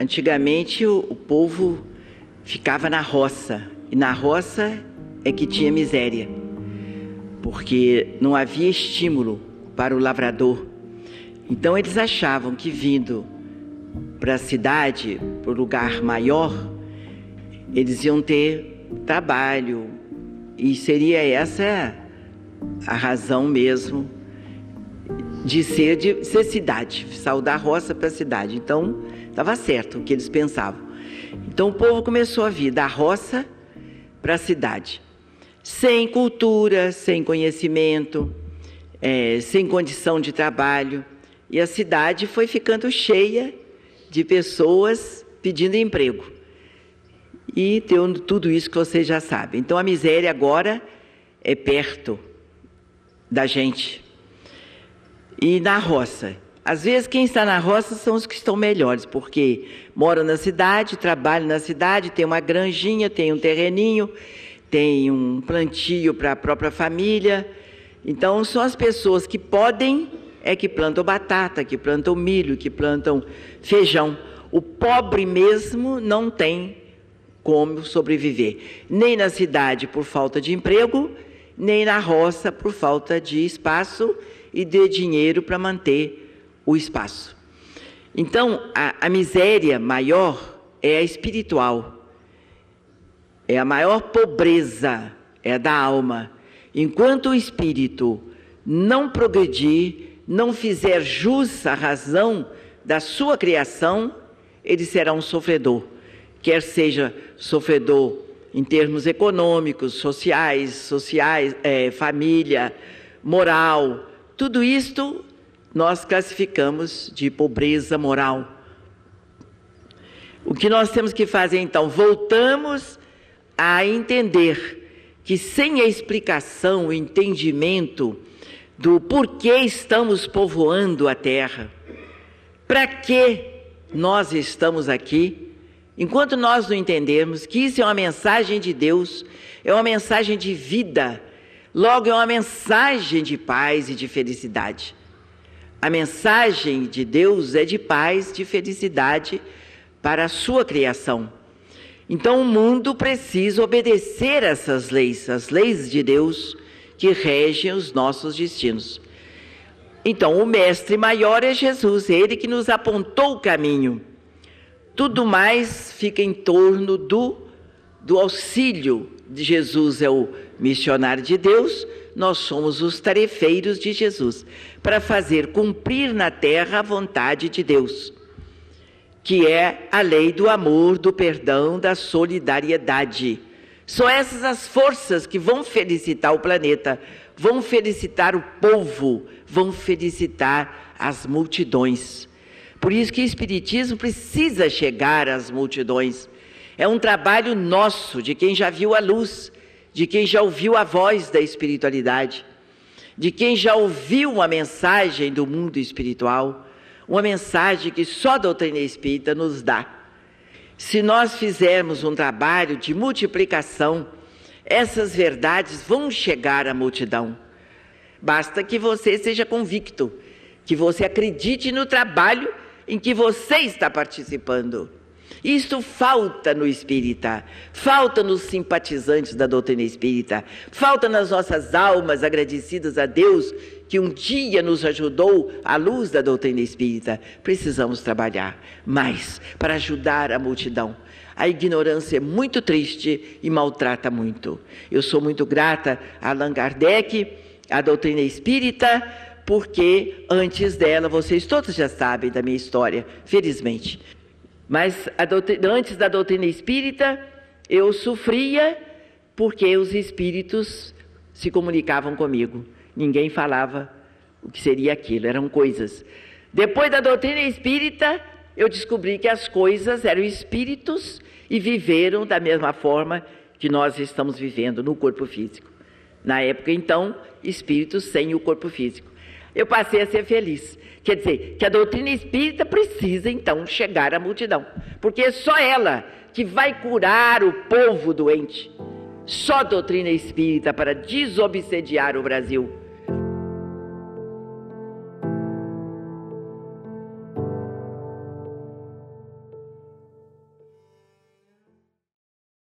antigamente o, o povo ficava na roça, e na roça é que tinha miséria, porque não havia estímulo para o lavrador. Então eles achavam que vindo para a cidade, para o lugar maior, eles iam ter trabalho, e seria essa a razão mesmo de ser, de ser cidade, saudar a roça para a cidade. Então, estava certo o que eles pensavam. Então, o povo começou a vir da roça para a cidade, sem cultura, sem conhecimento, é, sem condição de trabalho. E a cidade foi ficando cheia de pessoas pedindo emprego. E tendo tudo isso que vocês já sabem. Então, a miséria agora é perto da gente e na roça. Às vezes, quem está na roça são os que estão melhores, porque moram na cidade, trabalham na cidade, tem uma granjinha, tem um terreninho, tem um plantio para a própria família. Então, são as pessoas que podem, é que plantam batata, que plantam milho, que plantam feijão. O pobre mesmo não tem como sobreviver, nem na cidade por falta de emprego, nem na roça por falta de espaço e de dinheiro para manter o espaço. Então, a, a miséria maior é a espiritual, é a maior pobreza, é a da alma. Enquanto o espírito não progredir, não fizer jus à razão da sua criação, ele será um sofredor, quer seja sofredor em termos econômicos, sociais, sociais, é, família, moral, tudo isto nós classificamos de pobreza moral. O que nós temos que fazer então? Voltamos a entender que sem a explicação, o entendimento do porquê estamos povoando a terra, para que nós estamos aqui, enquanto nós não entendermos que isso é uma mensagem de Deus, é uma mensagem de vida, Logo, é uma mensagem de paz e de felicidade. A mensagem de Deus é de paz, de felicidade para a sua criação. Então, o mundo precisa obedecer essas leis, as leis de Deus que regem os nossos destinos. Então, o mestre maior é Jesus, ele que nos apontou o caminho. Tudo mais fica em torno do, do auxílio de Jesus, é o missionário de Deus, nós somos os tarefeiros de Jesus, para fazer cumprir na terra a vontade de Deus, que é a lei do amor, do perdão, da solidariedade. São essas as forças que vão felicitar o planeta, vão felicitar o povo, vão felicitar as multidões. Por isso que o Espiritismo precisa chegar às multidões. É um trabalho nosso, de quem já viu a luz, de quem já ouviu a voz da espiritualidade, de quem já ouviu uma mensagem do mundo espiritual, uma mensagem que só a doutrina espírita nos dá. Se nós fizermos um trabalho de multiplicação, essas verdades vão chegar à multidão. Basta que você seja convicto, que você acredite no trabalho em que você está participando. Isto falta no espírita, falta nos simpatizantes da doutrina espírita, falta nas nossas almas agradecidas a Deus que um dia nos ajudou à luz da doutrina espírita. Precisamos trabalhar mais para ajudar a multidão. A ignorância é muito triste e maltrata muito. Eu sou muito grata a Allan Kardec, à doutrina espírita, porque antes dela, vocês todos já sabem da minha história, felizmente. Mas doutrina, antes da doutrina espírita, eu sofria porque os espíritos se comunicavam comigo. Ninguém falava o que seria aquilo, eram coisas. Depois da doutrina espírita, eu descobri que as coisas eram espíritos e viveram da mesma forma que nós estamos vivendo no corpo físico. Na época, então, espíritos sem o corpo físico. Eu passei a ser feliz. Quer dizer, que a doutrina espírita precisa então chegar à multidão, porque é só ela que vai curar o povo doente. Só doutrina espírita para desobsediar o Brasil.